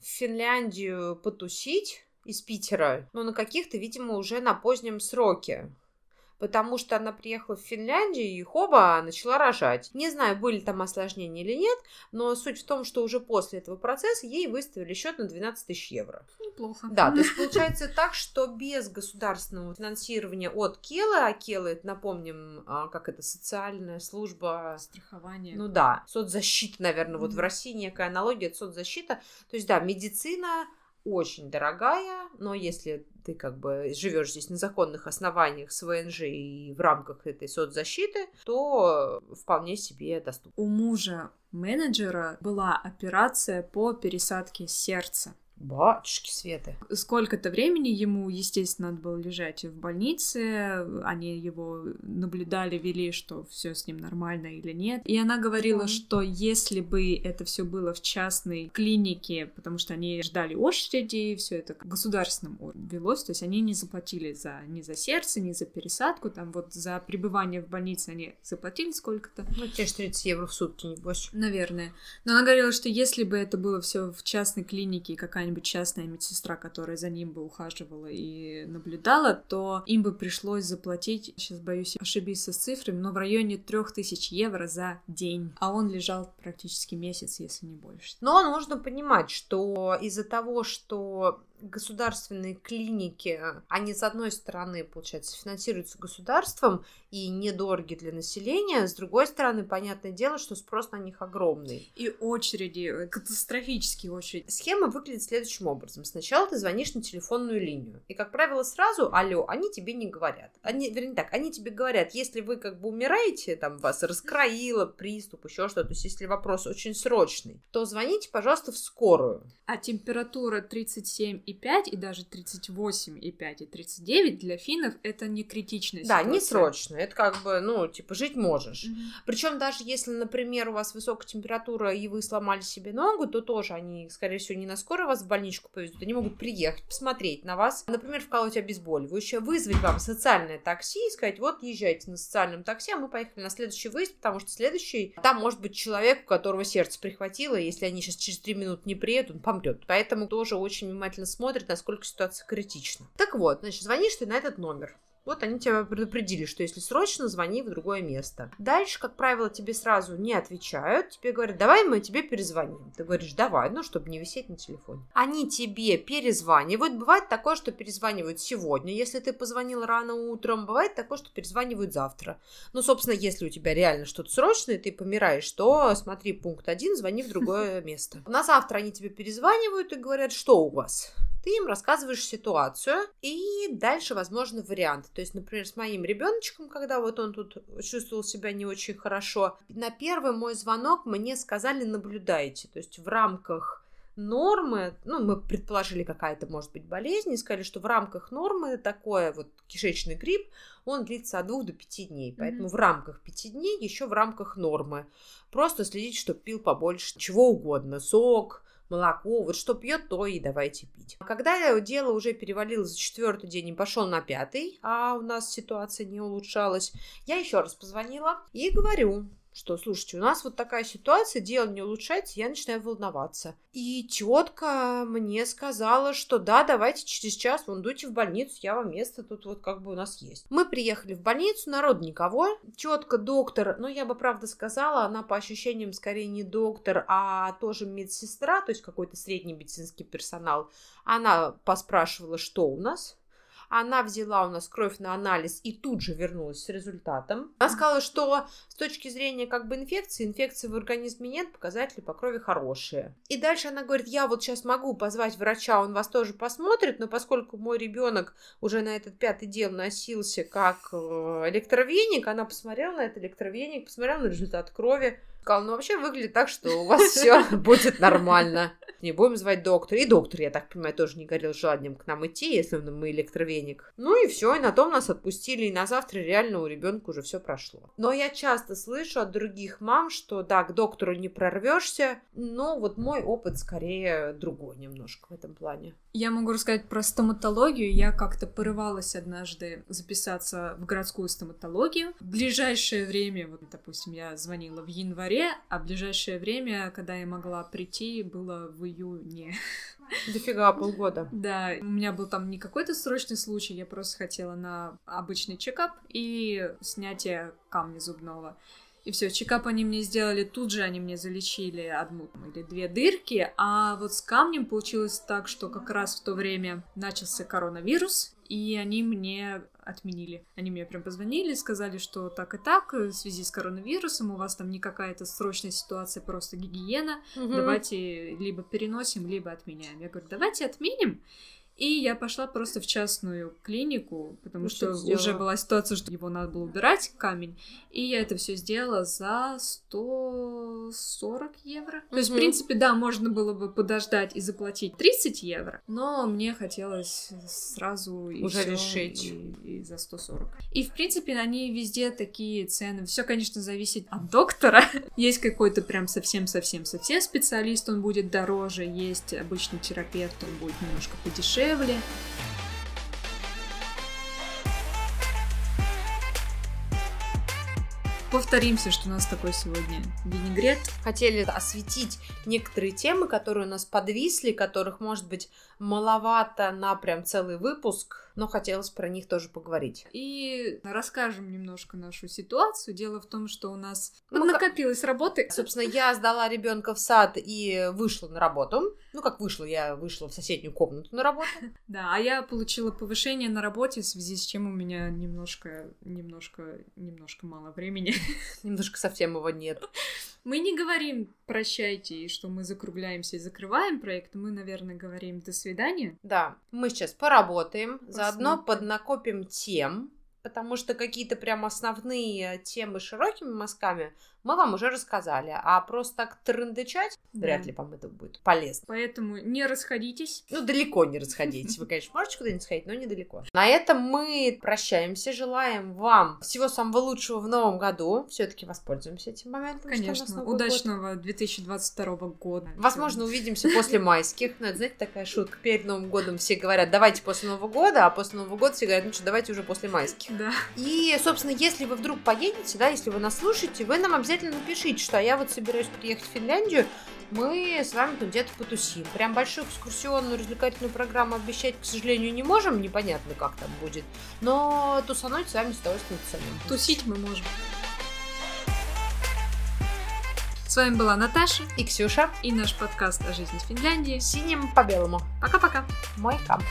в Финляндию потусить из Питера, но на каких-то, видимо, уже на позднем сроке потому что она приехала в Финляндию и хоба начала рожать. Не знаю, были там осложнения или нет, но суть в том, что уже после этого процесса ей выставили счет на 12 тысяч евро. Неплохо. Да, то есть (laughs) получается так, что без государственного финансирования от Келы, а Кела, это напомним, а, как это, социальная служба... Страхование. Ну да, соцзащита, наверное, вот в России некая аналогия, это соцзащита. То есть да, медицина очень дорогая, но если ты как бы живешь здесь на законных основаниях с ВНЖ и в рамках этой соцзащиты, то вполне себе доступно. У мужа менеджера была операция по пересадке сердца. Батюшки Светы. Сколько-то времени ему, естественно, надо было лежать в больнице. Они его наблюдали, вели, что все с ним нормально или нет. И она говорила, что если бы это все было в частной клинике, потому что они ждали очереди, все это государственным велось, то есть они не заплатили за ни за сердце, ни за пересадку, там вот за пребывание в больнице они заплатили сколько-то. Ну, те же 30 евро в сутки, небось. Наверное. Но она говорила, что если бы это было все в частной клинике, какая-нибудь какая-нибудь частная медсестра, которая за ним бы ухаживала и наблюдала, то им бы пришлось заплатить, сейчас боюсь ошибиться с цифрами, но в районе трех тысяч евро за день. А он лежал практически месяц, если не больше. Но нужно понимать, что из-за того, что государственные клиники, они, с одной стороны, получается, финансируются государством и недороги для населения, с другой стороны, понятное дело, что спрос на них огромный. И очереди, э, катастрофические очереди. Схема выглядит следующим образом. Сначала ты звонишь на телефонную линию, и, как правило, сразу «Алло», они тебе не говорят. Они, вернее так, они тебе говорят, если вы как бы умираете, там вас раскроило, приступ, еще что-то, то есть если вопрос очень срочный, то звоните, пожалуйста, в скорую. А температура 37 38,5 и даже 38,5 и 39 для финнов это не критичная ситуация. Да, не срочно. Это как бы, ну, типа, жить можешь. Mm-hmm. Причем даже если, например, у вас высокая температура и вы сломали себе ногу, то тоже они, скорее всего, не на скорой вас в больничку повезут. Они могут приехать, посмотреть на вас, например, вколоть обезболивающее, вызвать вам социальное такси и сказать, вот, езжайте на социальном такси, а мы поехали на следующий выезд, потому что следующий, там может быть человек, у которого сердце прихватило, и если они сейчас через три минуты не приедут, он помрет. Поэтому тоже очень внимательно смотрят смотрит, насколько ситуация критична. Так вот, значит, звонишь ты на этот номер. Вот они тебя предупредили, что если срочно, звони в другое место. Дальше, как правило, тебе сразу не отвечают. Тебе говорят, давай мы тебе перезвоним. Ты говоришь, давай, ну, чтобы не висеть на телефоне. Они тебе перезванивают. Бывает такое, что перезванивают сегодня, если ты позвонил рано утром. Бывает такое, что перезванивают завтра. Ну, собственно, если у тебя реально что-то срочное, ты помираешь, то смотри пункт один, звони в другое (laughs) место. На завтра они тебе перезванивают и говорят, что у вас? Ты им рассказываешь ситуацию, и дальше, возможно, вариант. То есть, например, с моим ребеночком, когда вот он тут чувствовал себя не очень хорошо, на первый мой звонок мне сказали наблюдайте. То есть в рамках нормы, ну, мы предположили, какая-то может быть болезнь, и сказали, что в рамках нормы такое вот кишечный грипп, он длится от двух до пяти дней. Поэтому mm-hmm. в рамках пяти дней, еще в рамках нормы. Просто следить, чтобы пил побольше чего угодно. Сок, молоко, вот что пьет, то и давайте пить. Когда дело уже перевалило за четвертый день и пошел на пятый, а у нас ситуация не улучшалась, я еще раз позвонила и говорю, что, слушайте, у нас вот такая ситуация, дело не улучшается, я начинаю волноваться. И тетка мне сказала, что да, давайте через час, вон, дуйте в больницу, я вам место тут вот как бы у нас есть. Мы приехали в больницу, народ никого. Тетка, доктор, ну, я бы правда сказала, она по ощущениям скорее не доктор, а тоже медсестра, то есть какой-то средний медицинский персонал. Она поспрашивала, что у нас, она взяла у нас кровь на анализ и тут же вернулась с результатом. Она сказала, что с точки зрения как бы инфекции, инфекции в организме нет, показатели по крови хорошие. И дальше она говорит, я вот сейчас могу позвать врача, он вас тоже посмотрит, но поскольку мой ребенок уже на этот пятый дел носился как э, электровеник, она посмотрела на этот электровеник, посмотрела на результат крови, сказала, ну вообще выглядит так, что у вас все (laughs) будет нормально. Не будем звать доктора. И доктор, я так понимаю, тоже не горел желанием к нам идти, если мы электровеник. Ну и все, и на том нас отпустили, и на завтра реально у ребенка уже все прошло. Но я часто слышу от других мам, что да, к доктору не прорвешься, но вот мой опыт скорее другой немножко в этом плане. Я могу рассказать про стоматологию. Я как-то порывалась однажды записаться в городскую стоматологию. В ближайшее время, вот, допустим, я звонила в январе, а ближайшее время, когда я могла прийти, было в июне. (laughs) Дофига, полгода. Да, у меня был там не какой-то срочный случай, я просто хотела на обычный чекап и снятие камня зубного. И все, чекап они мне сделали, тут же они мне залечили одну или две дырки, а вот с камнем получилось так, что как раз в то время начался коронавирус, и они мне отменили. Они мне прям позвонили, сказали, что так и так, в связи с коронавирусом у вас там не какая-то срочная ситуация, просто гигиена, угу. давайте либо переносим, либо отменяем. Я говорю, давайте отменим, и я пошла просто в частную клинику, потому ну, что, что уже была ситуация, что его надо было убирать, камень. И я это все сделала за 140 евро. Mm-hmm. То есть, в принципе, да, можно было бы подождать и заплатить 30 евро, но мне хотелось сразу и уже решить. И, и за 140. И, в принципе, они везде такие цены. Все, конечно, зависит от доктора. (laughs) есть какой-то прям совсем-совсем-совсем специалист, он будет дороже. Есть обычный терапевт, он будет немножко подешевле дешевле. Повторимся, что у нас такой сегодня винегрет. Хотели осветить некоторые темы, которые у нас подвисли, которых, может быть, маловато на прям целый выпуск но хотелось про них тоже поговорить. И расскажем немножко нашу ситуацию. Дело в том, что у нас ну, накопилось работы. Собственно, я сдала ребенка в сад и вышла на работу. Ну, как вышла, я вышла в соседнюю комнату на работу. (laughs) Да, а я получила повышение на работе, в связи с чем у меня немножко, немножко, немножко мало времени. (laughs) Немножко совсем его нет. Мы не говорим прощайте и что мы закругляемся и закрываем проект. Мы, наверное, говорим до свидания. Да, мы сейчас поработаем, Посмотрим. заодно поднакопим тем, потому что какие-то прям основные темы широкими мазками мы вам уже рассказали. А просто так трындычать, да. вряд ли вам это будет полезно. Поэтому не расходитесь. Ну, далеко не расходитесь. Вы, конечно, можете куда-нибудь сходить, но недалеко. На этом мы прощаемся. Желаем вам всего самого лучшего в новом году. Все-таки воспользуемся этим моментом. Конечно. Удачного год. 2022 года. Возможно, увидимся после майских. Ну, это, знаете, такая шутка. Перед Новым годом все говорят, давайте после Нового года, а после Нового года все говорят, ну что, давайте уже после майских. Да. И, собственно, если вы вдруг поедете, да, если вы нас слушаете, вы нам обязательно напишите, что я вот собираюсь приехать в Финляндию, мы с вами тут где-то потусим. Прям большую экскурсионную развлекательную программу обещать, к сожалению, не можем, непонятно, как там будет. Но тусануть с вами с удовольствием тусанем. Тусить мы можем. С вами была Наташа и Ксюша и наш подкаст о жизни в Финляндии. Синим по белому. Пока-пока. Мой кам.